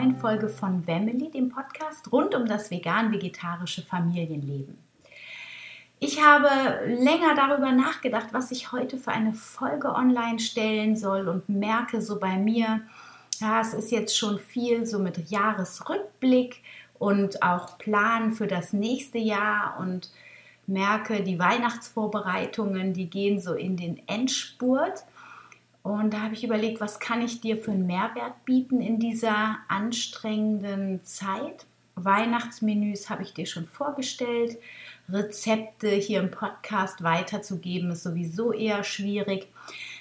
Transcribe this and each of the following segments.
neuen Folge von Family, dem Podcast rund um das vegan-vegetarische Familienleben. Ich habe länger darüber nachgedacht, was ich heute für eine Folge online stellen soll und merke so bei mir, ja, es ist jetzt schon viel so mit Jahresrückblick und auch Plan für das nächste Jahr und merke, die Weihnachtsvorbereitungen, die gehen so in den Endspurt. Und da habe ich überlegt, was kann ich dir für einen Mehrwert bieten in dieser anstrengenden Zeit? Weihnachtsmenüs habe ich dir schon vorgestellt. Rezepte hier im Podcast weiterzugeben, ist sowieso eher schwierig.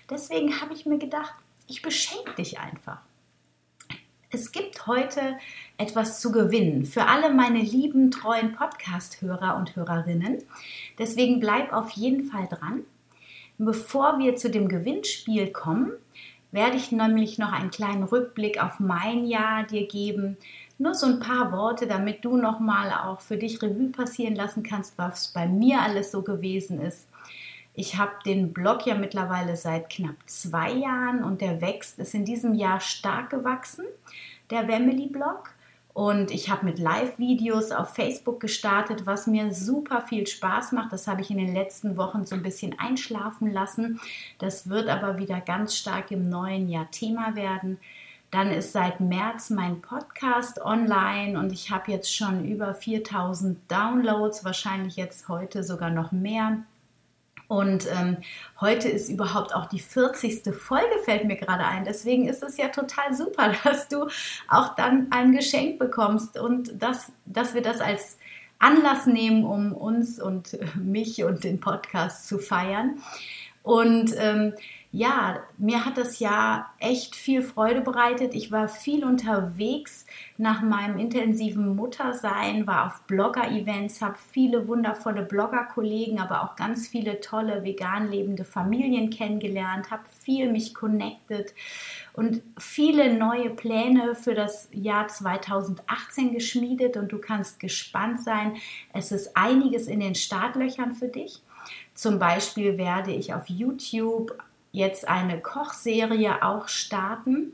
Deswegen habe ich mir gedacht, ich beschenke dich einfach. Es gibt heute etwas zu gewinnen für alle meine lieben, treuen Podcast-Hörer und Hörerinnen. Deswegen bleib auf jeden Fall dran. Bevor wir zu dem Gewinnspiel kommen, werde ich nämlich noch einen kleinen Rückblick auf mein Jahr dir geben, nur so ein paar Worte, damit du nochmal auch für dich Revue passieren lassen kannst, was bei mir alles so gewesen ist. Ich habe den Blog ja mittlerweile seit knapp zwei Jahren und der wächst, ist in diesem Jahr stark gewachsen, der Wemily Blog. Und ich habe mit Live-Videos auf Facebook gestartet, was mir super viel Spaß macht. Das habe ich in den letzten Wochen so ein bisschen einschlafen lassen. Das wird aber wieder ganz stark im neuen Jahr Thema werden. Dann ist seit März mein Podcast online und ich habe jetzt schon über 4000 Downloads, wahrscheinlich jetzt heute sogar noch mehr. Und ähm, heute ist überhaupt auch die 40. Folge, fällt mir gerade ein. Deswegen ist es ja total super, dass du auch dann ein Geschenk bekommst und dass, dass wir das als Anlass nehmen, um uns und mich und den Podcast zu feiern. Und ähm, ja, mir hat das Jahr echt viel Freude bereitet. Ich war viel unterwegs nach meinem intensiven Muttersein, war auf Blogger-Events, habe viele wundervolle Blogger-Kollegen, aber auch ganz viele tolle vegan lebende Familien kennengelernt, habe viel mich connected und viele neue Pläne für das Jahr 2018 geschmiedet und du kannst gespannt sein. Es ist einiges in den Startlöchern für dich. Zum Beispiel werde ich auf YouTube jetzt eine Kochserie auch starten.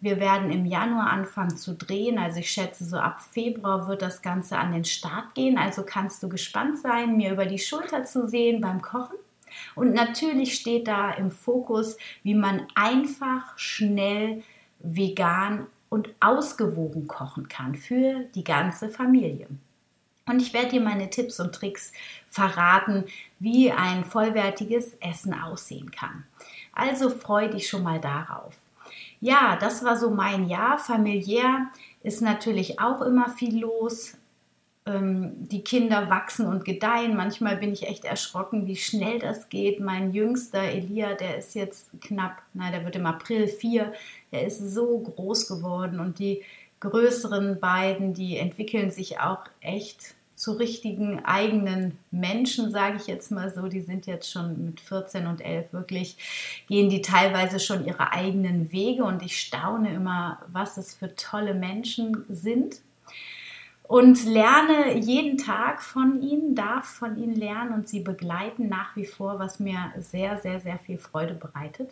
Wir werden im Januar anfangen zu drehen, also ich schätze, so ab Februar wird das Ganze an den Start gehen. Also kannst du gespannt sein, mir über die Schulter zu sehen beim Kochen. Und natürlich steht da im Fokus, wie man einfach, schnell, vegan und ausgewogen kochen kann für die ganze Familie. Und ich werde dir meine Tipps und Tricks verraten, wie ein vollwertiges Essen aussehen kann. Also freu dich schon mal darauf. Ja, das war so mein Jahr. Familiär ist natürlich auch immer viel los. Ähm, die Kinder wachsen und gedeihen. Manchmal bin ich echt erschrocken, wie schnell das geht. Mein jüngster Elia, der ist jetzt knapp, nein, der wird im April vier. Der ist so groß geworden und die größeren beiden, die entwickeln sich auch echt zu richtigen eigenen Menschen, sage ich jetzt mal so. Die sind jetzt schon mit 14 und 11 wirklich, gehen die teilweise schon ihre eigenen Wege und ich staune immer, was es für tolle Menschen sind. Und lerne jeden Tag von ihnen, darf von ihnen lernen und sie begleiten nach wie vor, was mir sehr, sehr, sehr viel Freude bereitet.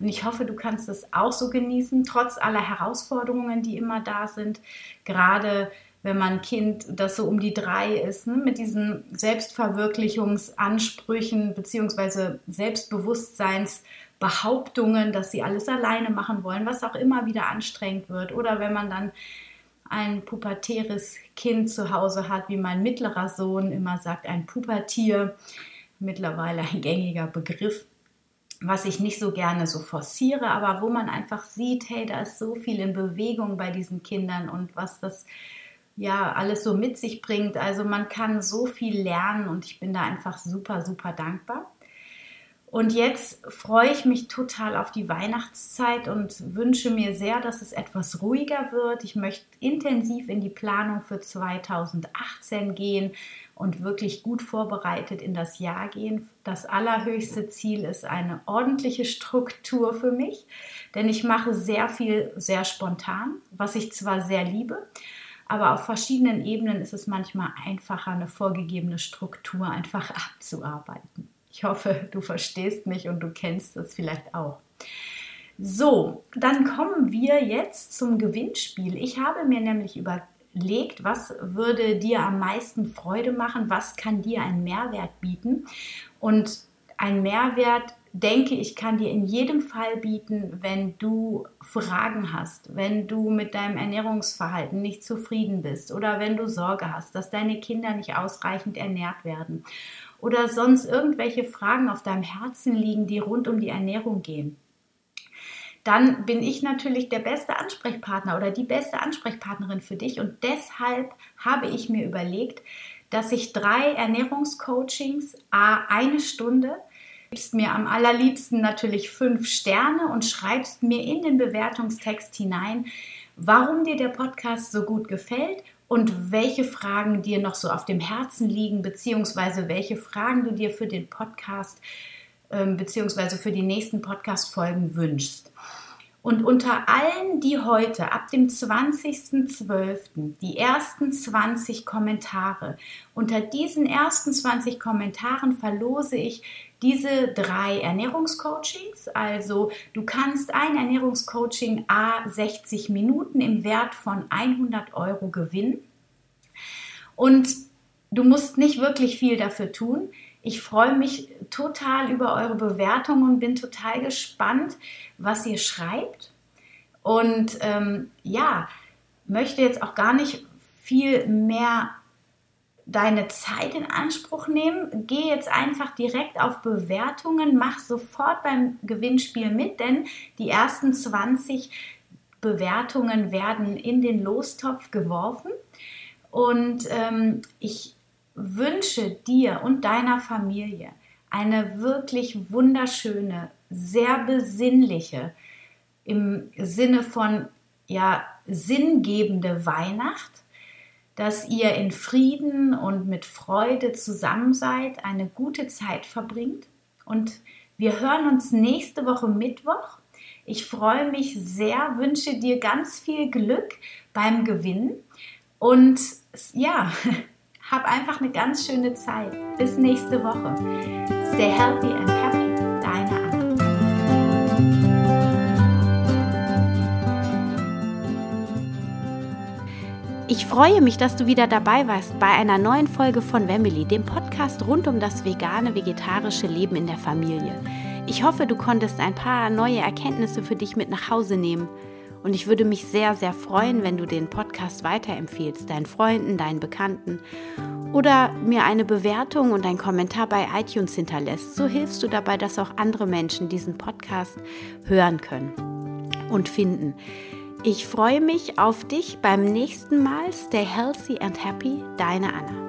Und ich hoffe, du kannst es auch so genießen, trotz aller Herausforderungen, die immer da sind. Gerade wenn man ein Kind, das so um die drei ist, ne, mit diesen Selbstverwirklichungsansprüchen bzw. Selbstbewusstseinsbehauptungen, dass sie alles alleine machen wollen, was auch immer wieder anstrengend wird. Oder wenn man dann ein pubertäres Kind zu Hause hat, wie mein mittlerer Sohn immer sagt, ein Pubertier, mittlerweile ein gängiger Begriff, was ich nicht so gerne so forciere, aber wo man einfach sieht, hey, da ist so viel in Bewegung bei diesen Kindern und was das ja alles so mit sich bringt. Also man kann so viel lernen und ich bin da einfach super, super dankbar. Und jetzt freue ich mich total auf die Weihnachtszeit und wünsche mir sehr, dass es etwas ruhiger wird. Ich möchte intensiv in die Planung für 2018 gehen und wirklich gut vorbereitet in das Jahr gehen. Das allerhöchste Ziel ist eine ordentliche Struktur für mich, denn ich mache sehr viel sehr spontan, was ich zwar sehr liebe, aber auf verschiedenen Ebenen ist es manchmal einfacher, eine vorgegebene Struktur einfach abzuarbeiten. Ich hoffe, du verstehst mich und du kennst es vielleicht auch. So, dann kommen wir jetzt zum Gewinnspiel. Ich habe mir nämlich überlegt, was würde dir am meisten Freude machen, was kann dir einen Mehrwert bieten. Und ein Mehrwert, denke ich, kann dir in jedem Fall bieten, wenn du Fragen hast, wenn du mit deinem Ernährungsverhalten nicht zufrieden bist oder wenn du Sorge hast, dass deine Kinder nicht ausreichend ernährt werden oder sonst irgendwelche Fragen auf deinem Herzen liegen, die rund um die Ernährung gehen, dann bin ich natürlich der beste Ansprechpartner oder die beste Ansprechpartnerin für dich. Und deshalb habe ich mir überlegt, dass ich drei Ernährungscoachings, a eine Stunde, gibst mir am allerliebsten natürlich fünf Sterne und schreibst mir in den Bewertungstext hinein, warum dir der Podcast so gut gefällt und welche Fragen dir noch so auf dem Herzen liegen, beziehungsweise welche Fragen du dir für den Podcast ähm, beziehungsweise für die nächsten Podcast-Folgen wünschst. Und unter allen, die heute ab dem 20.12. die ersten 20 Kommentare, unter diesen ersten 20 Kommentaren verlose ich diese drei Ernährungscoachings. Also du kannst ein Ernährungscoaching A 60 Minuten im Wert von 100 Euro gewinnen. Und du musst nicht wirklich viel dafür tun. Ich freue mich total über eure Bewertungen und bin total gespannt, was ihr schreibt. Und ähm, ja, möchte jetzt auch gar nicht viel mehr deine Zeit in Anspruch nehmen. Geh jetzt einfach direkt auf Bewertungen, mach sofort beim Gewinnspiel mit, denn die ersten 20 Bewertungen werden in den Lostopf geworfen. Und ähm, ich wünsche dir und deiner Familie eine wirklich wunderschöne, sehr besinnliche, im Sinne von ja, sinngebende Weihnacht dass ihr in Frieden und mit Freude zusammen seid, eine gute Zeit verbringt. Und wir hören uns nächste Woche Mittwoch. Ich freue mich sehr, wünsche dir ganz viel Glück beim Gewinnen und ja, hab einfach eine ganz schöne Zeit. Bis nächste Woche. Stay healthy and happy. Ich freue mich, dass du wieder dabei warst bei einer neuen Folge von Family, dem Podcast rund um das vegane, vegetarische Leben in der Familie. Ich hoffe, du konntest ein paar neue Erkenntnisse für dich mit nach Hause nehmen. Und ich würde mich sehr, sehr freuen, wenn du den Podcast weiterempfehlst, deinen Freunden, deinen Bekannten oder mir eine Bewertung und einen Kommentar bei iTunes hinterlässt. So hilfst du dabei, dass auch andere Menschen diesen Podcast hören können und finden. Ich freue mich auf dich beim nächsten Mal. Stay healthy and happy, deine Anna.